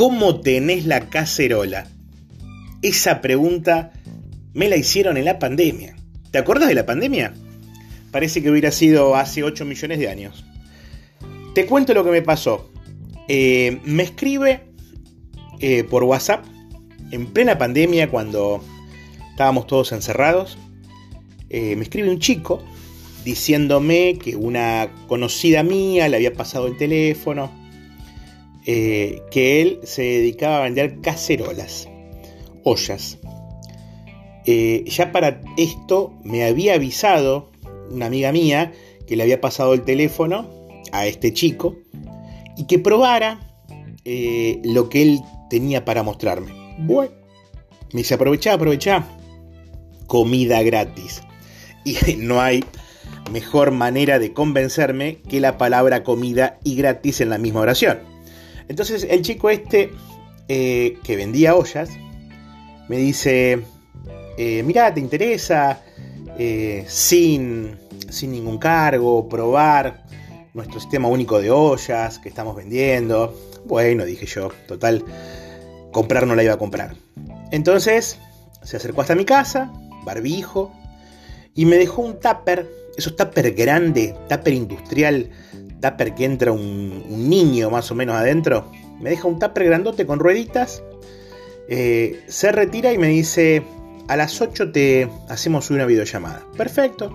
¿Cómo tenés la cacerola? Esa pregunta me la hicieron en la pandemia. ¿Te acuerdas de la pandemia? Parece que hubiera sido hace 8 millones de años. Te cuento lo que me pasó. Eh, me escribe eh, por WhatsApp en plena pandemia cuando estábamos todos encerrados. Eh, me escribe un chico diciéndome que una conocida mía le había pasado el teléfono, que él se dedicaba a vender cacerolas, ollas. ya para esto me había avisado una amiga mía que le había pasado el teléfono a este chico y que probara eh, lo que él tenía para mostrarme. Bueno, me dice, aprovecha, aprovecha. Comida gratis. Y no hay mejor manera de convencerme que la palabra comida y gratis en la misma oración. Entonces el chico este eh, que vendía ollas me dice, eh, mira, ¿te interesa? sin, sin ningún cargo, probar nuestro sistema único de ollas que estamos vendiendo. Bueno, dije yo, total, comprar no la iba a comprar. Entonces se acercó hasta mi casa, barbijo, y me dejó un tupper, esos tupper grande, tupper industrial, tupper que entra un, niño más o menos adentro. Me deja un tupper grandote con rueditas. Eh, se retira y me dice, a las 8 te hacemos una videollamada. Perfecto.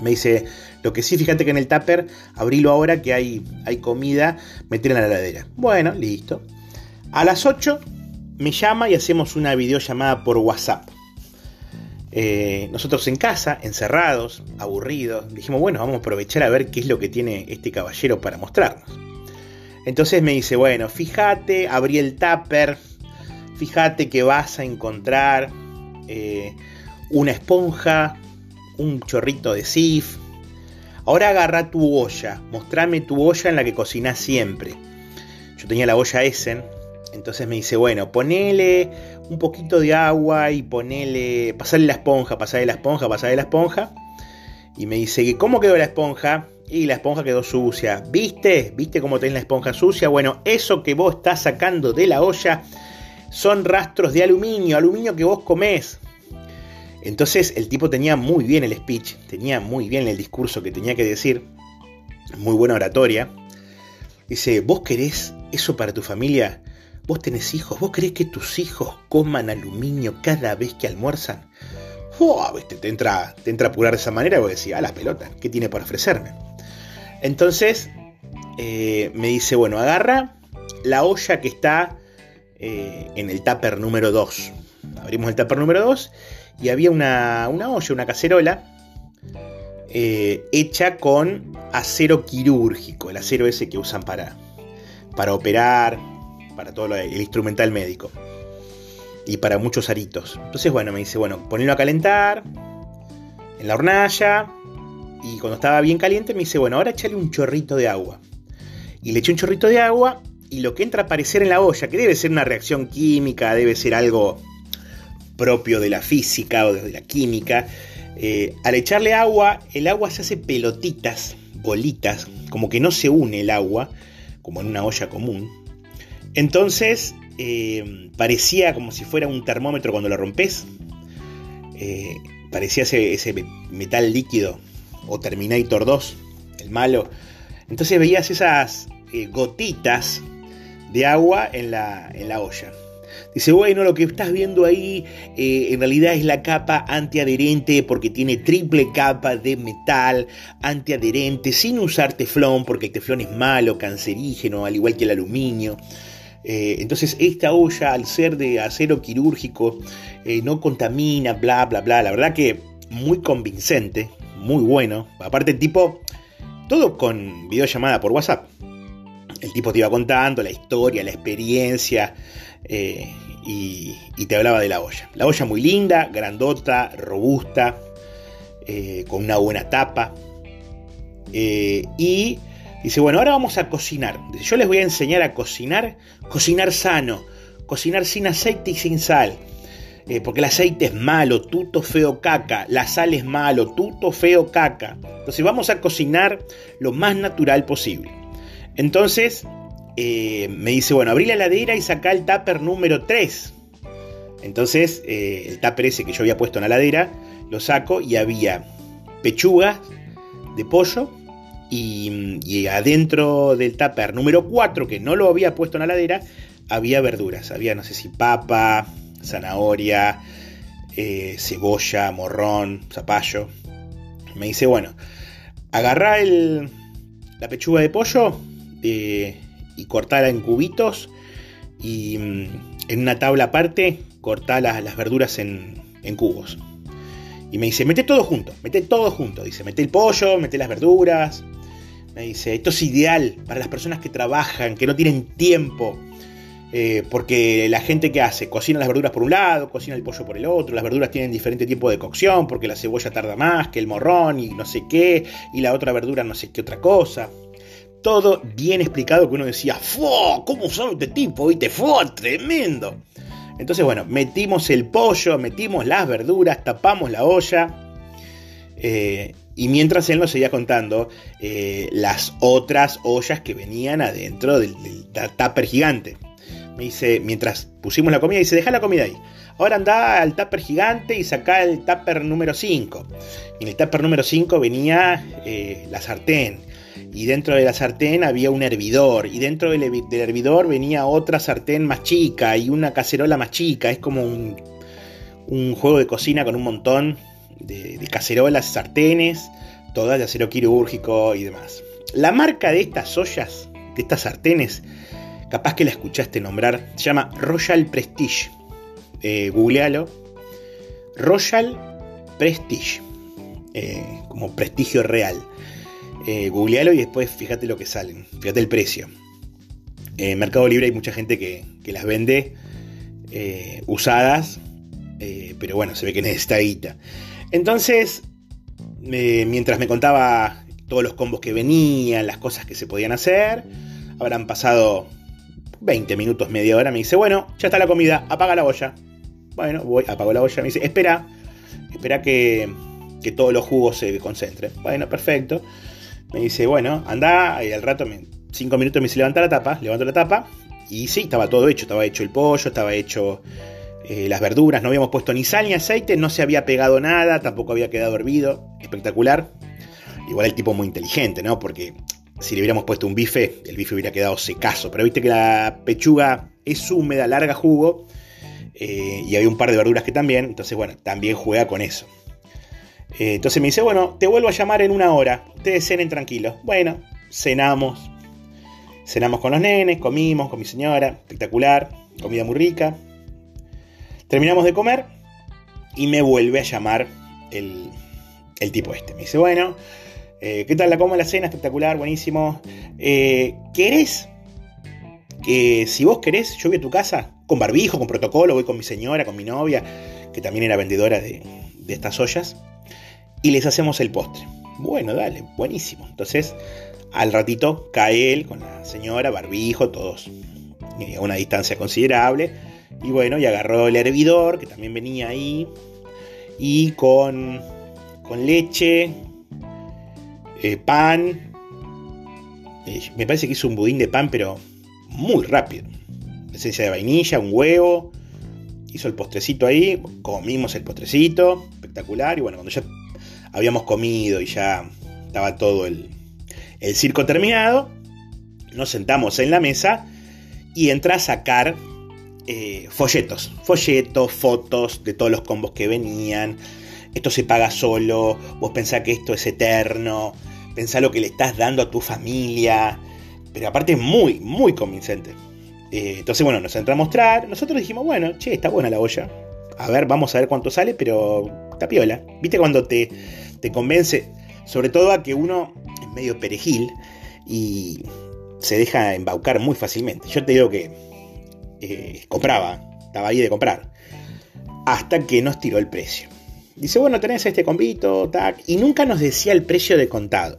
Me dice, lo que sí, fíjate que en el tupper, abrilo ahora que hay, hay comida, meter en la heladera. Bueno, listo. A las 8 me llama y hacemos una videollamada por WhatsApp. Eh, nosotros en casa, encerrados, aburridos, dijimos, bueno, vamos a aprovechar a ver qué es lo que tiene este caballero para mostrarnos. Entonces me dice, bueno, fíjate, abrí el tupper, fíjate que vas a encontrar eh, una esponja, un chorrito de sif, Ahora agarra tu olla, mostrame tu olla en la que cocinás siempre. Yo tenía la olla Essen, entonces me dice, bueno, ponele un poquito de agua y ponele, pasale la esponja, pasale la esponja, pasale la esponja. Y me dice, ¿cómo quedó la esponja? Y la esponja quedó sucia. ¿Viste? ¿Viste cómo tenés la esponja sucia? Bueno, eso que vos estás sacando de la olla son rastros de aluminio, aluminio que vos comés. Entonces el tipo tenía muy bien el speech, tenía muy bien el discurso que tenía que decir, muy buena oratoria. Dice, ¿vos querés eso para tu familia? ¿Vos tenés hijos? ¿Vos querés que tus hijos coman aluminio cada vez que almuerzan? Oh, te, entra, te entra a apurar de esa manera y vos decís, a las pelotas, ¿qué tiene por ofrecerme? Entonces eh, me dice, bueno, agarra la olla que está eh, en el tupper número 2. Abrimos el tupper número 2 y había una, olla, una cacerola, eh, hecha con acero quirúrgico, el acero ese que usan para, para operar, para todo el instrumental médico y para muchos aritos. Entonces, bueno, me dice, bueno, ponelo a calentar en la hornalla y cuando estaba bien caliente me dice, bueno, ahora échale un chorrito de agua. Y le eché un chorrito de agua y lo que entra a aparecer en la olla, que debe ser una reacción química, debe ser algo propio de la física o de la química, eh, al echarle agua, el agua se hace pelotitas, bolitas, como que no se une el agua, como en una olla común. Entonces eh, parecía como si fuera un termómetro cuando lo rompes. Eh, parecía ese, metal líquido, o Terminator 2, el malo. Entonces veías esas gotitas de agua en la, en la olla. Dice, bueno, lo que estás viendo ahí eh, en realidad es la capa antiadherente porque tiene triple capa de metal antiadherente sin usar teflón porque el teflón es malo, cancerígeno, al igual que el aluminio. Eh, entonces esta olla al ser de acero quirúrgico eh, no contamina, bla, bla, bla. La verdad que muy convincente, muy bueno. Aparte el tipo, todo con videollamada por WhatsApp. El tipo te iba contando la historia, la experiencia, eh, y, te hablaba de la olla. La olla muy linda, grandota, robusta, con una buena tapa. Y dice, bueno, ahora vamos a cocinar. Yo les voy a enseñar a cocinar, cocinar sano, cocinar sin aceite y sin sal. porque el aceite es malo, tuto feo caca, la sal es malo, tuto feo caca. Entonces vamos a cocinar lo más natural posible. Entonces eh, me dice, bueno, abrí la heladera y saca el tupper número 3. Entonces, eh, el tupper ese que yo había puesto en la heladera, lo saco y había pechugas de pollo y, adentro del tupper número 4, que no lo había puesto en la heladera, había verduras. Había, no sé si papa, zanahoria, eh, cebolla, morrón, zapallo. Me dice, bueno, agarrá el, la pechuga de pollo eh, y cortala en cubitos y mm, en una tabla aparte cortá las, las verduras en, en, cubos. Y me dice, mete todo junto, mete todo junto. Dice, mete el pollo, mete las verduras. Dice, esto es ideal para las personas que trabajan, que no tienen tiempo eh, porque la gente que hace, cocina las verduras por un lado, cocina el pollo por el otro, las verduras tienen diferente tiempo de cocción, porque la cebolla tarda más que el morrón y no sé qué, y la otra verdura no sé qué otra cosa. Todo bien explicado que uno decía, ¡Fua! ¿Cómo sabe este tipo? ¿Viste? ¡Fua! ¡Tremendo! Entonces, bueno, metimos el pollo, metimos las verduras, tapamos la olla. Eh, y mientras él nos seguía contando eh, las otras ollas que venían adentro del, del tupper gigante me dice, mientras pusimos la comida, dice, deja la comida ahí. Ahora anda al tupper gigante y saca el tupper número 5. Y en el tupper número 5 venía eh, la sartén. Y dentro de la sartén había un hervidor. Y dentro del, hervidor venía otra sartén más chica y una cacerola más chica. Es como un, juego de cocina con un montón de, de cacerolas, sartenes, todas de acero quirúrgico y demás. La marca de estas ollas, de estas sartenes, capaz que la escuchaste nombrar, se llama Royal Prestige. Eh, googlealo. Royal Prestige. Eh, como prestigio real. Eh, googlealo y después fíjate lo que salen. Fíjate el precio. En Mercado Libre hay mucha gente que, las vende usadas. pero bueno, se ve que necesita guita. Entonces, mientras me contaba todos los combos que venían, las cosas que se podían hacer, habrán pasado 20 minutos, media hora, me dice, bueno, ya está la comida, apaga la olla. Bueno, voy, apago la olla, me dice, espera, espera que, que todos los jugos se concentren. Bueno, perfecto. Me dice, bueno, anda, y al rato, 5 minutos me dice, levanta la tapa, levanto la tapa, y sí, estaba todo hecho, estaba hecho el pollo, estaba hecho eh, las verduras, no habíamos puesto ni sal ni aceite, no se había pegado nada, tampoco había quedado hervido, espectacular. Igual el tipo muy inteligente, ¿no? Porque si le hubiéramos puesto un bife, el bife hubiera quedado secazo. Pero viste que la pechuga es húmeda, larga jugo. Eh, y había un par de verduras que también. Entonces, bueno, también juega con eso. Eh, entonces me dice, bueno, te vuelvo a llamar en una hora. Ustedes cenen tranquilos. Bueno, cenamos. Cenamos con los nenes, comimos con mi señora. Espectacular. Comida muy rica. Terminamos de comer. Y me vuelve a llamar el, el tipo este. Me dice, bueno, eh, ¿Qué tal la coma la cena? Espectacular, buenísimo. Eh, ¿Querés? Que si vos querés, yo voy a tu casa con barbijo, con protocolo, voy con mi señora, con mi novia, que también era vendedora de, estas ollas, y les hacemos el postre. Bueno, dale, buenísimo. Entonces, al ratito cae él con la señora, barbijo, todos a una distancia considerable. Y bueno, y agarró el hervidor, que también venía ahí, y con, con leche, eh, pan. Eh, me parece que hizo un budín de pan, pero muy rápido. Esencia de vainilla, un huevo. Hizo el postrecito ahí, comimos el postrecito, espectacular. Y bueno, cuando ya habíamos comido y ya estaba todo el, circo terminado, nos sentamos en la mesa y entra a sacar eh, folletos. Folletos, fotos de todos los combos que venían. Esto se paga solo, vos pensás que esto es eterno, pensá lo que le estás dando a tu familia, pero aparte es muy, muy convincente. Eh, entonces, bueno, nos entra a mostrar, nosotros dijimos, bueno, che, está buena la olla, a ver, vamos a ver cuánto sale, pero está piola. ¿Viste cuando te, te convence? Sobre todo a que uno es medio perejil y se deja embaucar muy fácilmente. Yo te digo que eh, compraba, estaba ahí de comprar, hasta que nos tiró el precio. Dice, bueno, tenés este convito, tac, y nunca nos decía el precio de contado.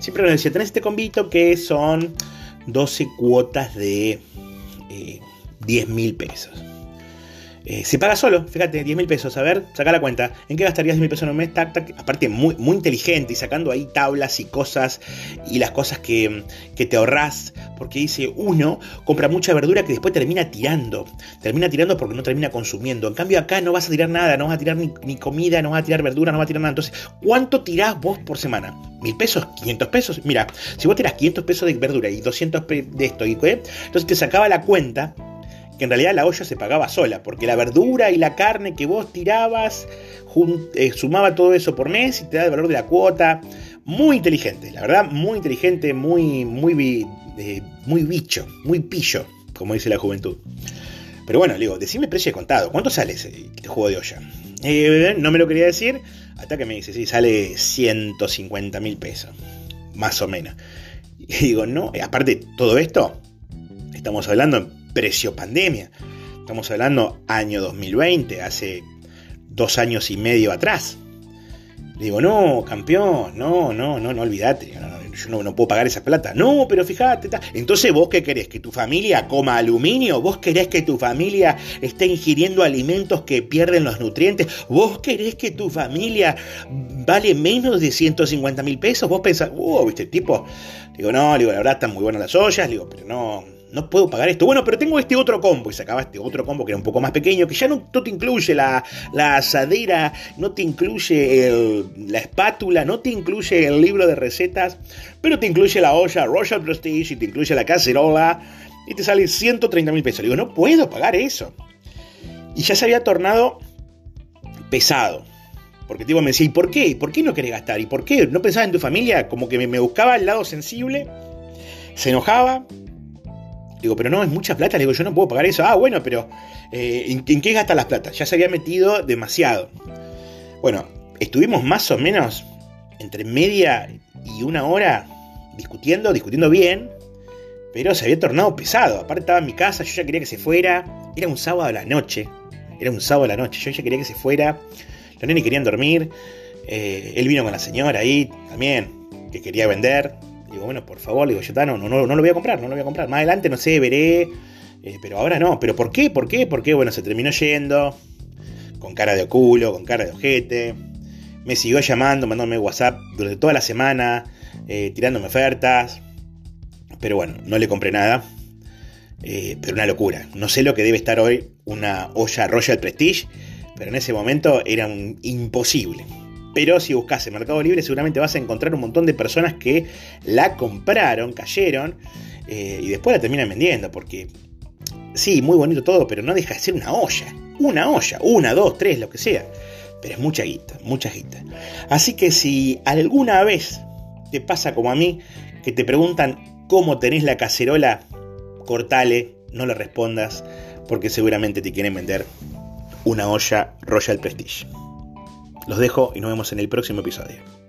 Siempre nos decía, tenés este convito que son 12 cuotas de eh, 10 mil pesos. Eh, se paga solo, fíjate, 10 mil pesos. A ver, saca la cuenta. ¿En qué gastarías 10 mil pesos en un mes? Aparte, muy, muy inteligente y sacando ahí tablas y cosas y las cosas que, te ahorrás. Porque dice, uno compra mucha verdura que después termina tirando. Termina tirando porque no termina consumiendo. En cambio, acá no vas a tirar nada, no vas a tirar ni, comida, no vas a tirar verdura, no vas a tirar nada. Entonces, ¿cuánto tirás vos por semana? ¿Mil pesos? ¿500 pesos? Mira, si vos tirás 500 pesos de verdura y 200 de esto, y, ¿eh? entonces te sacaba la cuenta que en realidad la olla se pagaba sola, porque la verdura y la carne que vos tirabas eh, sumaba todo eso por mes y te da el valor de la cuota. Muy inteligente, la verdad, muy inteligente, muy, muy, eh, muy bicho, muy pillo, como dice la juventud. Pero bueno, le digo, decime precio de contado, ¿cuánto sale ese juego de olla? Eh, no me lo quería decir, hasta que me dice, sí, sale 150 mil pesos, más o menos. Y digo, no, aparte todo esto, estamos hablando precio pandemia. Estamos hablando año 2020, hace dos años y medio atrás. digo, no, campeón, no, no, no, no olvídate, yo no, puedo pagar esa plata. No, pero fíjate, entonces vos qué querés, que tu familia coma aluminio, vos querés que tu familia esté ingiriendo alimentos que pierden los nutrientes, vos querés que tu familia vale menos de 150 mil pesos, vos pensás, wow, viste, tipo, digo, no, digo, la verdad están muy buenas las ollas, digo, pero no, no puedo pagar esto. Bueno, pero tengo este otro combo. Y sacaba este otro combo que era un poco más pequeño, que ya no, te incluye la, asadera, no te incluye la espátula, no te incluye el libro de recetas, pero te incluye la olla Royal Prestige y te incluye la cacerola y te sale 130 mil pesos. Le digo, no puedo pagar eso. Y ya se había tornado pesado. Porque tipo me decía, ¿y por qué? ¿Por qué no querés gastar? ¿Y por qué? ¿No pensabas en tu familia? Como que me, me buscaba el lado sensible, se enojaba, Digo, pero no, es mucha plata. Le digo, yo no puedo pagar eso. Ah, bueno, pero eh, ¿en, qué gasta las plata? Ya se había metido demasiado. Bueno, estuvimos más o menos entre media y una hora discutiendo, discutiendo bien, pero se había tornado pesado. Aparte estaba en mi casa, yo ya quería que se fuera. Era un sábado a la noche. Era un sábado a la noche. Yo ya quería que se fuera. Los nenes querían dormir. Eh, él vino con la señora ahí también, que quería vender. Digo, bueno, por favor, digo, yo no, no, no, lo voy a comprar, no lo voy a comprar. Más adelante, no sé, veré. Eh, pero ahora no. ¿Pero por qué? ¿Por qué? ¿Por qué? Bueno, se terminó yendo. Con cara de culo, con cara de ojete. Me siguió llamando, mandándome WhatsApp durante toda la semana, eh, tirándome ofertas. Pero bueno, no le compré nada. Eh, pero una locura. No sé lo que debe estar hoy una olla Royal Prestige, pero en ese momento era un imposible. Pero si buscas en Mercado Libre seguramente vas a encontrar un montón de personas que la compraron, cayeron eh, y después la terminan vendiendo. Porque sí, muy bonito todo, pero no deja de ser una olla. Una olla, una, dos, tres, lo que sea. Pero es mucha guita, mucha guita. Así que si alguna vez te pasa como a mí, que te preguntan cómo tenés la cacerola, cortale, no le respondas, porque seguramente te quieren vender una olla Royal Prestige. Los dejo y nos vemos en el próximo episodio.